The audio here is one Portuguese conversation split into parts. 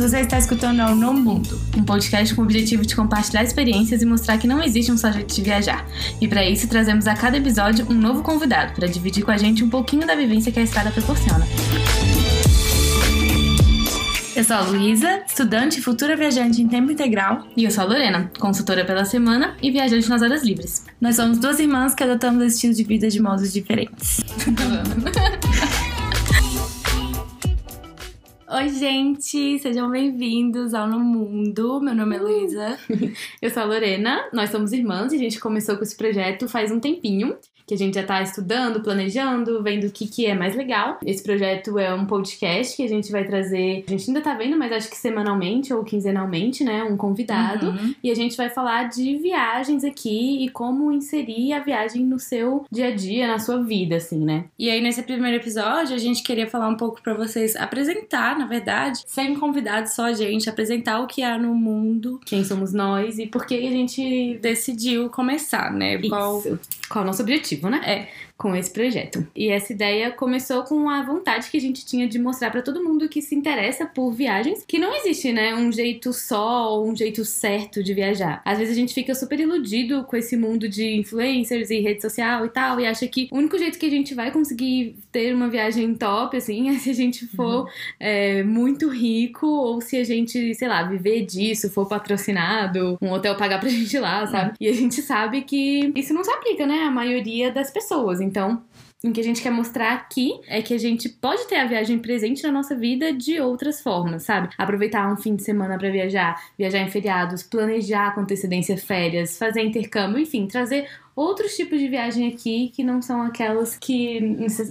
você está escutando ao No Mundo, um podcast com o objetivo de compartilhar experiências e mostrar que não existe um só jeito de viajar. E para isso trazemos a cada episódio um novo convidado para dividir com a gente um pouquinho da vivência que a estrada proporciona. Eu sou a Luísa, estudante e futura viajante em tempo integral. E eu sou a Lorena, consultora pela semana e viajante nas horas livres. Nós somos duas irmãs que adotamos estilos de vida de modos diferentes. Oi, gente! Sejam bem-vindos ao No Mundo. Meu nome é Luísa. Eu sou a Lorena. Nós somos irmãs e a gente começou com esse projeto faz um tempinho que a gente já está estudando, planejando, vendo o que, que é mais legal. Esse projeto é um podcast que a gente vai trazer, a gente ainda tá vendo, mas acho que semanalmente ou quinzenalmente, né? Um convidado. Uhum. E a gente vai falar de viagens aqui e como inserir a viagem no seu dia a dia, na sua vida, assim, né? E aí, nesse primeiro episódio, a gente queria falar um pouco para vocês, apresentar, na verdade, sem convidados, só a gente, apresentar o que há no mundo, quem somos nós e por que a gente decidiu começar, né? Qual, qual é o nosso objetivo né? É, com esse projeto. E essa ideia começou com a vontade que a gente tinha de mostrar para todo mundo que se interessa por viagens que não existe, né, um jeito só ou um jeito certo de viajar. Às vezes a gente fica super iludido com esse mundo de influencers e rede social e tal e acha que o único jeito que a gente vai conseguir ter uma viagem top, assim, é se a gente for uhum. é, muito rico ou se a gente, sei lá, viver disso, for patrocinado, um hotel pagar pra gente lá, sabe? Uhum. E a gente sabe que isso não se aplica, né, a maioria das pessoas. Então, o que a gente quer mostrar aqui é que a gente pode ter a viagem presente na nossa vida de outras formas, sabe? Aproveitar um fim de semana para viajar, viajar em feriados, planejar com antecedência férias, fazer intercâmbio, enfim, trazer outros tipos de viagem aqui que não são aquelas que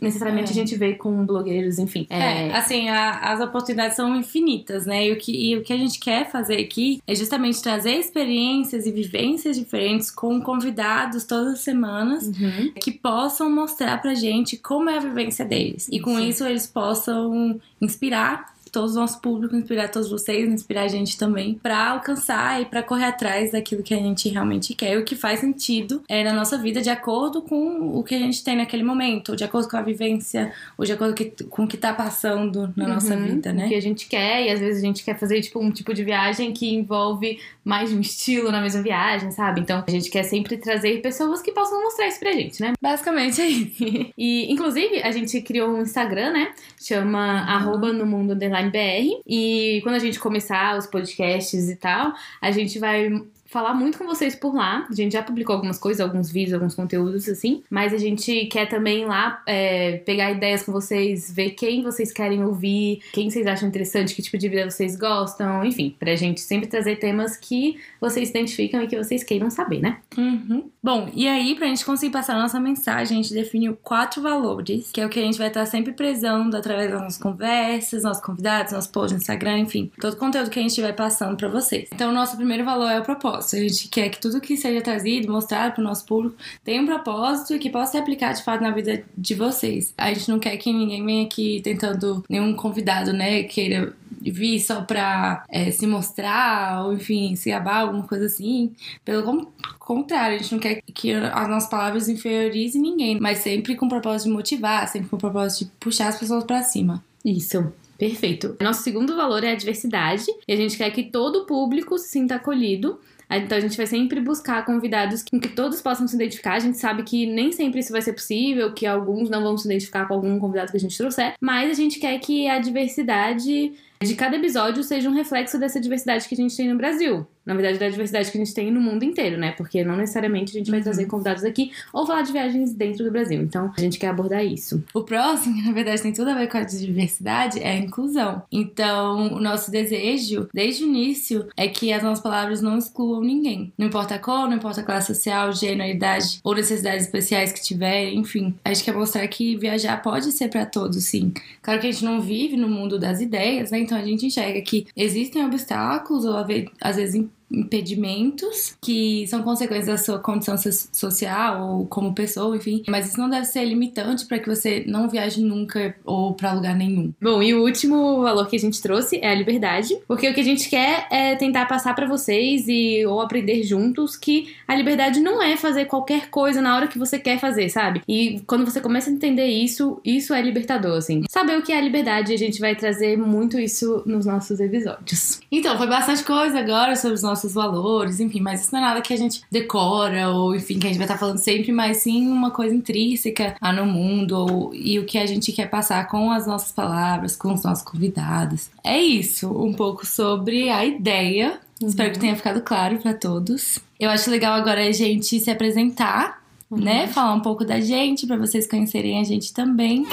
necessariamente é. a gente vê com blogueiros, enfim. É, é assim, a, as oportunidades são infinitas, né? E o, que, e o que a gente quer fazer aqui é justamente trazer experiências e vivências diferentes com convidados todas as semanas uhum. que possam mostrar pra gente como é a vivência deles. E com Sim. isso eles possam inspirar todos o nosso público, inspirar todos vocês, inspirar a gente também, para alcançar e para correr atrás daquilo que a gente realmente quer, o que faz sentido é, na nossa vida de acordo com o que a gente tem naquele momento, ou de acordo com a vivência, ou de acordo com o que tá passando na uhum, nossa vida, né? O que a gente quer, e às vezes a gente quer fazer tipo um tipo de viagem que envolve mais de um estilo na mesma viagem, sabe? Então a gente quer sempre trazer pessoas que possam mostrar isso pra gente, né? Basicamente é isso. e inclusive a gente criou um Instagram, né? Chama uhum. arroba no mundo underline BR. E quando a gente começar os podcasts e tal, a gente vai falar muito com vocês por lá. A gente já publicou algumas coisas, alguns vídeos, alguns conteúdos assim. Mas a gente quer também lá é, pegar ideias com vocês, ver quem vocês querem ouvir, quem vocês acham interessante, que tipo de vida vocês gostam, enfim, pra gente sempre trazer temas que vocês identificam e que vocês queiram saber, né? Uhum. Bom, e aí, pra gente conseguir passar a nossa mensagem, a gente definiu quatro valores, que é o que a gente vai estar sempre prezando através das nossas conversas, nossos convidados, nosso post no Instagram, enfim, todo o conteúdo que a gente vai passando para vocês. Então, o nosso primeiro valor é o propósito propósito. A gente quer que tudo que seja trazido, mostrado para o nosso público, tenha um propósito e que possa ser aplicado de fato na vida de vocês. A gente não quer que ninguém venha aqui tentando, nenhum convidado, né, queira vir só pra é, se mostrar, ou enfim, se gabar, alguma coisa assim. Pelo contrário, a gente não quer que as nossas palavras inferiorizem ninguém, mas sempre com o propósito de motivar, sempre com o propósito de puxar as pessoas para cima. Isso. Perfeito. Nosso segundo valor é a diversidade, e a gente quer que todo o público se sinta acolhido então a gente vai sempre buscar convidados com que todos possam se identificar. A gente sabe que nem sempre isso vai ser possível, que alguns não vão se identificar com algum convidado que a gente trouxer, mas a gente quer que a diversidade de cada episódio seja um reflexo dessa diversidade que a gente tem no Brasil na verdade, da diversidade que a gente tem no mundo inteiro, né? Porque não necessariamente a gente vai trazer uhum. convidados aqui ou falar de viagens dentro do Brasil. Então, a gente quer abordar isso. O próximo, que na verdade tem tudo a ver com a diversidade, é a inclusão. Então, o nosso desejo, desde o início, é que as nossas palavras não excluam ninguém. Não importa a cor, não importa a classe social, gênero, idade ou necessidades especiais que tiverem, enfim. A gente quer mostrar que viajar pode ser para todos, sim. Claro que a gente não vive no mundo das ideias, né? Então a gente enxerga que existem obstáculos ou às vezes impedimentos que são consequências da sua condição social ou como pessoa, enfim. Mas isso não deve ser limitante para que você não viaje nunca ou para lugar nenhum. Bom, e o último valor que a gente trouxe é a liberdade, porque o que a gente quer é tentar passar para vocês e ou aprender juntos que a liberdade não é fazer qualquer coisa na hora que você quer fazer, sabe? E quando você começa a entender isso, isso é libertador, assim. Saber o que é a liberdade, a gente vai trazer muito isso nos nossos episódios. Então, foi bastante coisa agora sobre os nossos valores, enfim, mas isso não é nada que a gente decora ou, enfim, que a gente vai estar falando sempre, mas sim uma coisa intrínseca no mundo ou, e o que a gente quer passar com as nossas palavras, com os nossos convidados. É isso, um pouco sobre a ideia. Uhum. Espero que tenha ficado claro para todos. Eu acho legal agora a gente se apresentar Uhum. né? Falar um pouco da gente para vocês conhecerem a gente também.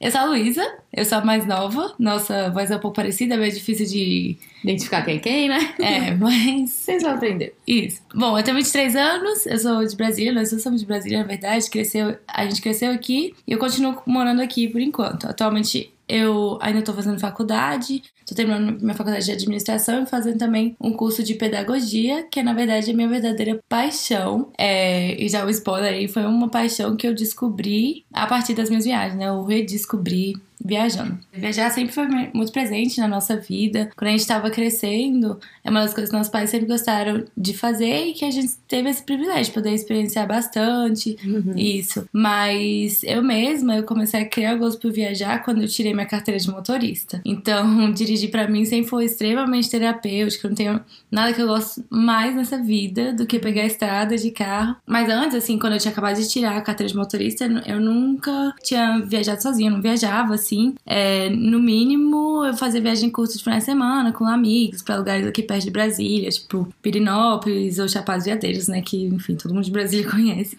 Eu sou a Luísa, eu sou a mais nova. Nossa voz é um pouco parecida, é meio difícil de identificar quem é quem, né? É, mas vocês vão aprender. Isso. Bom, eu tenho 23 anos, eu sou de Brasília, nós somos de Brasília, na verdade. Cresceu, a gente cresceu aqui e eu continuo morando aqui por enquanto. Atualmente eu ainda estou fazendo faculdade, estou terminando minha faculdade de administração e fazendo também um curso de pedagogia, que é, na verdade, a minha verdadeira paixão. É, e já o spoiler aí, foi uma paixão que eu descobri a partir das minhas viagens, né? Eu redescobri viajando. Viajar sempre foi muito presente na nossa vida. Quando a gente estava crescendo, é uma das coisas que nossos pais sempre gostaram de fazer e que a gente teve esse privilégio de poder experienciar bastante uhum. isso. Mas eu mesma, eu comecei a criar gosto por viajar quando eu tirei minha carteira de motorista. Então, dirigir para mim sempre foi extremamente terapêutico. Eu não tenho nada que eu gosto mais nessa vida do que pegar a estrada de carro. Mas antes, assim, quando eu tinha acabado de tirar a carteira de motorista, eu nunca tinha viajado sozinha, eu não viajava assim assim. É, no mínimo, eu fazia viagem curta de final de semana com amigos para lugares aqui perto de Brasília, tipo Pirinópolis ou Chapados Veadeiros, né? Que, enfim, todo mundo de Brasília conhece.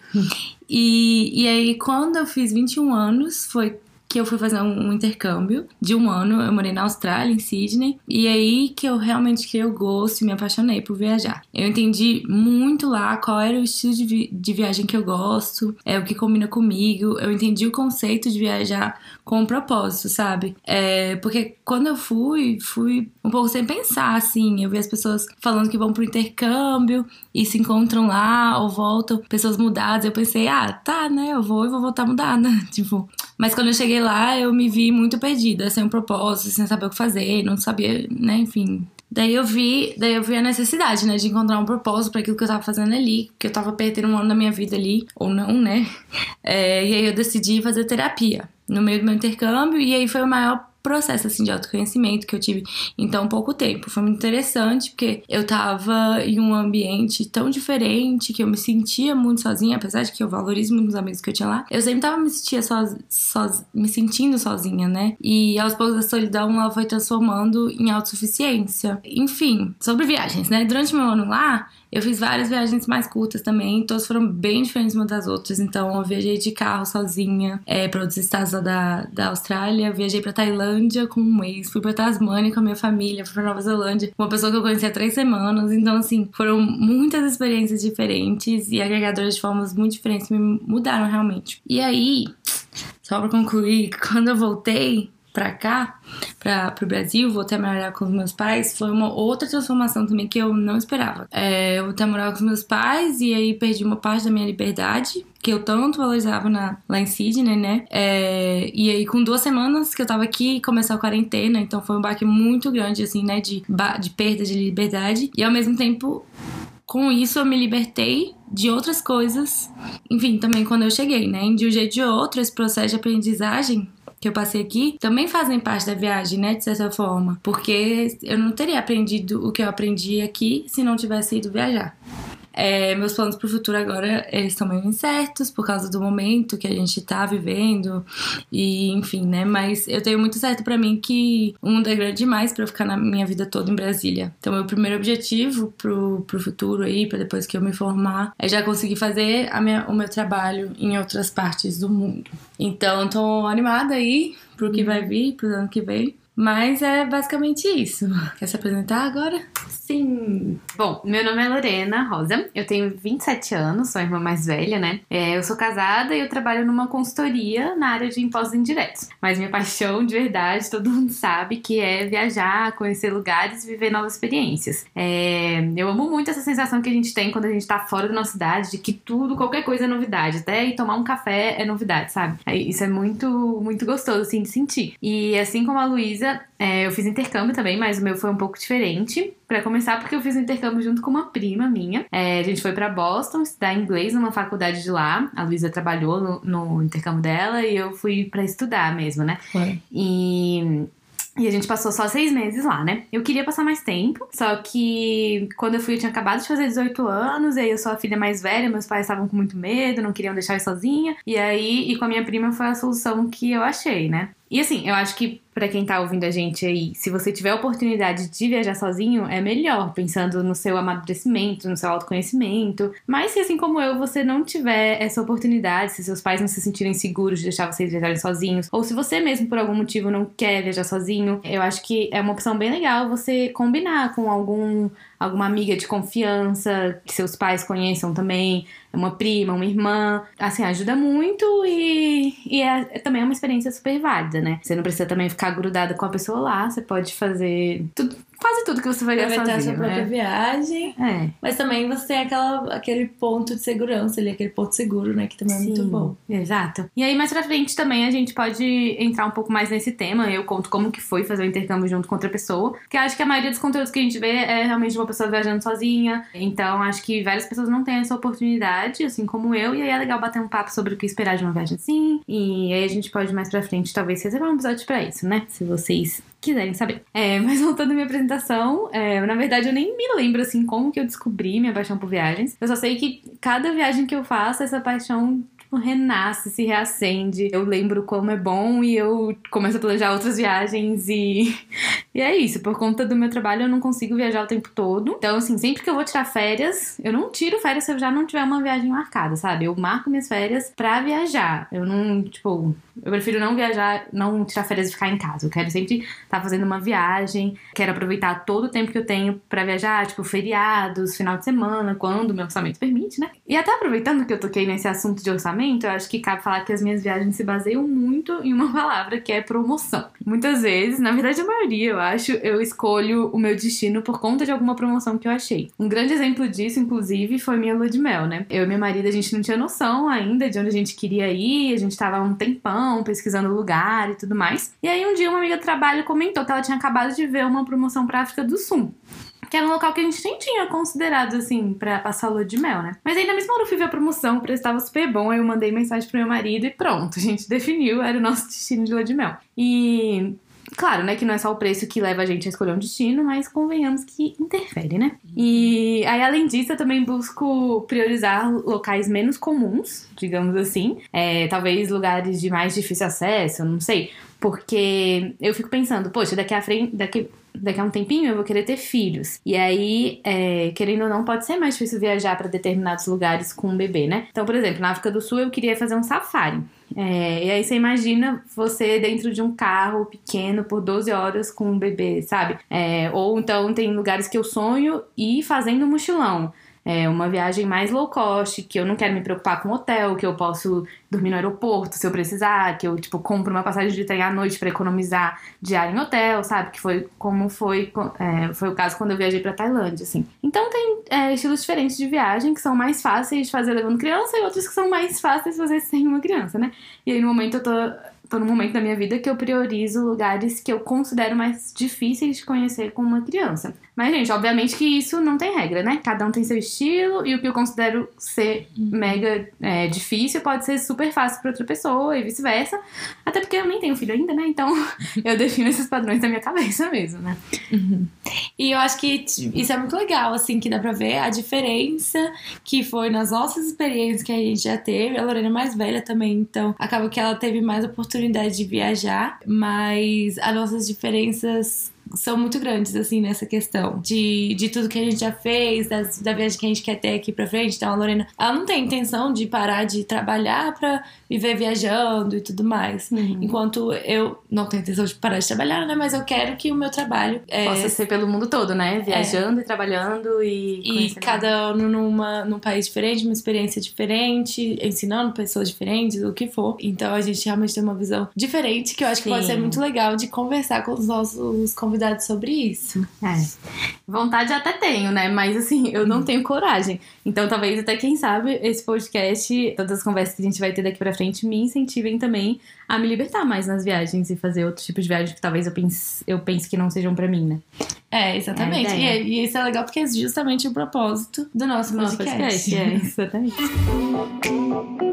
E, e aí, quando eu fiz 21 anos, foi que eu fui fazer um, intercâmbio de um ano. Eu morei na Austrália, em Sydney, e aí que eu realmente criei o gosto e me apaixonei por viajar. Eu entendi muito lá qual era o estilo de, vi de viagem que eu gosto, é o que combina comigo. Eu entendi o conceito de viajar com um propósito, sabe? É, porque quando eu fui, fui um pouco sem pensar, assim. Eu vi as pessoas falando que vão pro intercâmbio e se encontram lá ou voltam, pessoas mudadas. Eu pensei, ah, tá, né? Eu vou e vou voltar mudada. tipo, mas quando eu cheguei lá, eu me vi muito perdida, sem um propósito, sem saber o que fazer, não sabia, né, enfim. Daí eu vi, daí eu vi a necessidade, né, de encontrar um propósito para aquilo que eu tava fazendo ali, porque eu tava perdendo um ano da minha vida ali, ou não, né? É, e aí eu decidi fazer terapia no meio do meu intercâmbio, e aí foi o maior processo assim de autoconhecimento que eu tive em tão pouco tempo. Foi muito interessante porque eu tava em um ambiente tão diferente que eu me sentia muito sozinha, apesar de que eu valorizo muito os amigos que eu tinha lá. Eu sempre tava me sentia so, so, me sentindo sozinha, né? E aos poucos a solidão ela foi transformando em autossuficiência. Enfim, sobre viagens, né? Durante meu ano lá, eu fiz várias viagens mais curtas também, todas foram bem diferentes umas das outras. Então, eu viajei de carro sozinha é, para outros estados lá da, da Austrália, viajei para Tailândia com um mês, fui para Tasmânia com a minha família, fui para Nova Zelândia, uma pessoa que eu conheci há três semanas. Então, assim, foram muitas experiências diferentes e agregadoras de formas muito diferentes me mudaram realmente. E aí, só para concluir, quando eu voltei, pra cá, pra, pro Brasil, voltei a morar com os meus pais, foi uma outra transformação também que eu não esperava. É, eu voltei a morar com os meus pais e aí perdi uma parte da minha liberdade, que eu tanto valorizava na, lá em Sydney, né? É, e aí, com duas semanas que eu tava aqui, começou a quarentena, então foi um baque muito grande, assim, né? De, de perda de liberdade. E ao mesmo tempo, com isso eu me libertei de outras coisas. Enfim, também quando eu cheguei, né? De um jeito ou de outro, esse processo de aprendizagem que eu passei aqui também fazem parte da viagem, né? De certa forma. Porque eu não teria aprendido o que eu aprendi aqui se não tivesse ido viajar. É, meus planos para o futuro agora eles estão meio incertos por causa do momento que a gente está vivendo e enfim, né? Mas eu tenho muito certo para mim que o mundo é grande demais para eu ficar na minha vida toda em Brasília. Então, meu primeiro objetivo pro, pro futuro aí, para depois que eu me formar, é já conseguir fazer a minha, o meu trabalho em outras partes do mundo. Então, tô animada aí pro que vai vir, pro ano que vem. Mas é basicamente isso. Quer se apresentar agora? Sim. Bom, meu nome é Lorena Rosa, eu tenho 27 anos, sou a irmã mais velha, né? É, eu sou casada e eu trabalho numa consultoria na área de impostos indiretos. Mas minha paixão de verdade, todo mundo sabe que é viajar, conhecer lugares e viver novas experiências. É, eu amo muito essa sensação que a gente tem quando a gente tá fora da nossa cidade, de que tudo, qualquer coisa é novidade. Até ir tomar um café é novidade, sabe? Isso é muito, muito gostoso, assim, de sentir. E assim como a Luísa, é, eu fiz intercâmbio também, mas o meu foi um pouco diferente. Para começar, porque eu fiz intercâmbio junto com uma prima minha. É, a gente foi para Boston estudar inglês numa faculdade de lá. A Luísa trabalhou no, no, intercâmbio dela e eu fui para estudar mesmo, né? Foi. E e a gente passou só seis meses lá, né? Eu queria passar mais tempo, só que quando eu fui eu tinha acabado de fazer 18 anos, e aí eu sou a filha mais velha, meus pais estavam com muito medo, não queriam deixar eu sozinha. E aí, e com a minha prima foi a solução que eu achei, né? E assim, eu acho que para quem tá ouvindo a gente aí, se você tiver a oportunidade de viajar sozinho, é melhor, pensando no seu amadurecimento, no seu autoconhecimento. Mas se assim como eu, você não tiver essa oportunidade, se seus pais não se sentirem seguros de deixar vocês viajarem sozinhos, ou se você mesmo por algum motivo não quer viajar sozinho, eu acho que é uma opção bem legal você combinar com algum alguma amiga de confiança que seus pais conheçam também, uma prima, uma irmã. Assim, ajuda muito e, e é, é também uma experiência super válida, né? Você não precisa também ficar grudada com a pessoa lá, você pode fazer tudo, quase tudo que você vai fazer. Aproveitar a sua né? própria viagem. É. Mas também você tem aquela, aquele ponto de segurança ali, aquele ponto seguro, né? Que também é muito Sim, bom. Exato. E aí, mais pra frente também a gente pode entrar um pouco mais nesse tema. Eu conto como que foi fazer o intercâmbio junto com outra pessoa. Porque eu acho que a maioria dos conteúdos que a gente vê é realmente de uma pessoa viajando sozinha. Então, acho que várias pessoas não têm essa oportunidade, assim como eu. E aí é legal bater um papo sobre o que esperar de uma viagem assim. E aí a gente pode mais pra frente, talvez, reservar um episódio pra isso, né? Se vocês quiserem saber. É, mas voltando à minha apresentação, é, na verdade eu nem me lembro assim como que eu descobri minha paixão por viagens. Eu só sei que cada viagem que eu faço, essa paixão renasce, se reacende. Eu lembro como é bom e eu começo a planejar outras viagens e. E é isso, por conta do meu trabalho eu não consigo viajar o tempo todo. Então, assim, sempre que eu vou tirar férias, eu não tiro férias se eu já não tiver uma viagem marcada, sabe? Eu marco minhas férias pra viajar. Eu não, tipo, eu prefiro não viajar, não tirar férias e ficar em casa. Eu quero sempre estar tá fazendo uma viagem, quero aproveitar todo o tempo que eu tenho pra viajar, tipo, feriados, final de semana, quando meu orçamento permite, né? E até aproveitando que eu toquei nesse assunto de orçamento, eu acho que cabe falar que as minhas viagens se baseiam muito em uma palavra que é promoção. Muitas vezes, na verdade a maioria, eu acho, eu escolho o meu destino por conta de alguma promoção que eu achei. Um grande exemplo disso, inclusive, foi minha lua de mel, né? Eu e meu marido, a gente não tinha noção ainda de onde a gente queria ir, a gente tava um tempão pesquisando lugar e tudo mais. E aí um dia uma amiga do trabalho comentou que ela tinha acabado de ver uma promoção pra África do Sul que era um local que a gente nem tinha considerado, assim, pra passar lua de mel, né? Mas aí na mesma hora eu fui ver a promoção, o preço estava super bom, aí eu mandei mensagem pro meu marido e pronto, a gente definiu, era o nosso destino de lua de mel. E Claro, né, que não é só o preço que leva a gente a escolher um destino, mas convenhamos que interfere, né? E aí, além disso, eu também busco priorizar locais menos comuns, digamos assim. É, talvez lugares de mais difícil acesso, não sei. Porque eu fico pensando, poxa, daqui a frente. Daqui, daqui a um tempinho eu vou querer ter filhos. E aí, é, querendo ou não, pode ser mais difícil viajar para determinados lugares com um bebê, né? Então, por exemplo, na África do Sul eu queria fazer um safari. É, e aí você imagina você dentro de um carro pequeno por 12 horas com um bebê, sabe? É, ou então tem lugares que eu sonho ir fazendo um mochilão. É uma viagem mais low cost, que eu não quero me preocupar com hotel, que eu posso dormir no aeroporto se eu precisar, que eu, tipo, compro uma passagem de trem à noite para economizar diário em hotel, sabe? Que foi como foi, é, foi o caso quando eu viajei pra Tailândia, assim. Então tem é, estilos diferentes de viagem que são mais fáceis de fazer levando criança e outros que são mais fáceis de fazer sem uma criança, né? E aí no momento eu tô tô num momento da minha vida que eu priorizo lugares que eu considero mais difíceis de conhecer com uma criança. Mas, gente, obviamente que isso não tem regra, né? Cada um tem seu estilo e o que eu considero ser mega é, difícil pode ser super fácil para outra pessoa e vice-versa. Até porque eu nem tenho filho ainda, né? Então eu defino esses padrões da minha cabeça mesmo, né? Uhum. E eu acho que isso é muito legal, assim, que dá pra ver a diferença que foi nas nossas experiências que a gente já teve. A Lorena é mais velha também, então acaba que ela teve mais oportunidade de viajar, mas as nossas diferenças são muito grandes, assim, nessa questão de, de tudo que a gente já fez, das, da viagem que a gente quer ter aqui pra frente. Então, a Lorena, ela não tem intenção de parar de trabalhar pra viver viajando e tudo mais. Uhum. Enquanto eu não tenho intenção de parar de trabalhar, né? Mas eu quero que o meu trabalho é, Possa ser pelo mundo todo, né? Viajando e trabalhando e. e cada ano numa, num país diferente, uma experiência diferente, ensinando pessoas diferentes, o que for. Então a gente realmente tem uma visão diferente que eu acho que pode Sim. ser muito legal de conversar com os nossos convidados sobre isso. É. Vontade até tenho, né? Mas assim, eu não tenho coragem. Então, talvez até quem sabe esse podcast, todas as conversas que a gente vai ter daqui pra frente, me incentivem também a me libertar mais nas viagens e fazer outros tipos de viagens que talvez eu pense, eu pense que não sejam pra mim, né? É, exatamente. É e, é- e isso é legal porque é justamente o propósito do nosso Nosso podcast. podcast. É, exatamente.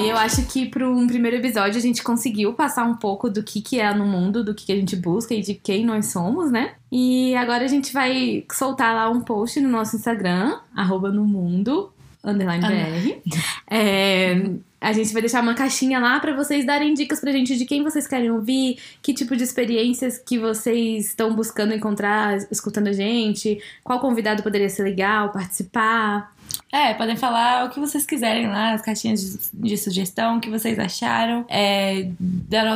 e eu acho que para um primeiro episódio a gente conseguiu passar um pouco do que, que é no mundo, do que, que a gente busca e de quem nós somos, né? E agora a gente vai soltar lá um post no nosso Instagram, arroba no mundo, underline BR. É, a gente vai deixar uma caixinha lá para vocês darem dicas pra gente de quem vocês querem ouvir, que tipo de experiências que vocês estão buscando encontrar escutando a gente, qual convidado poderia ser legal participar. É, podem falar o que vocês quiserem lá, as caixinhas de, de sugestão, o que vocês acharam é,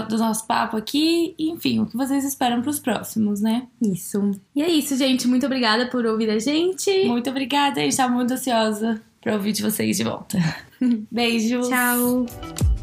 do nosso papo aqui, enfim, o que vocês esperam pros próximos, né? Isso. E é isso, gente. Muito obrigada por ouvir a gente. Muito obrigada, a gente tá muito ansiosa pra ouvir de vocês de volta. Beijos! Tchau.